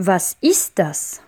Was ist das?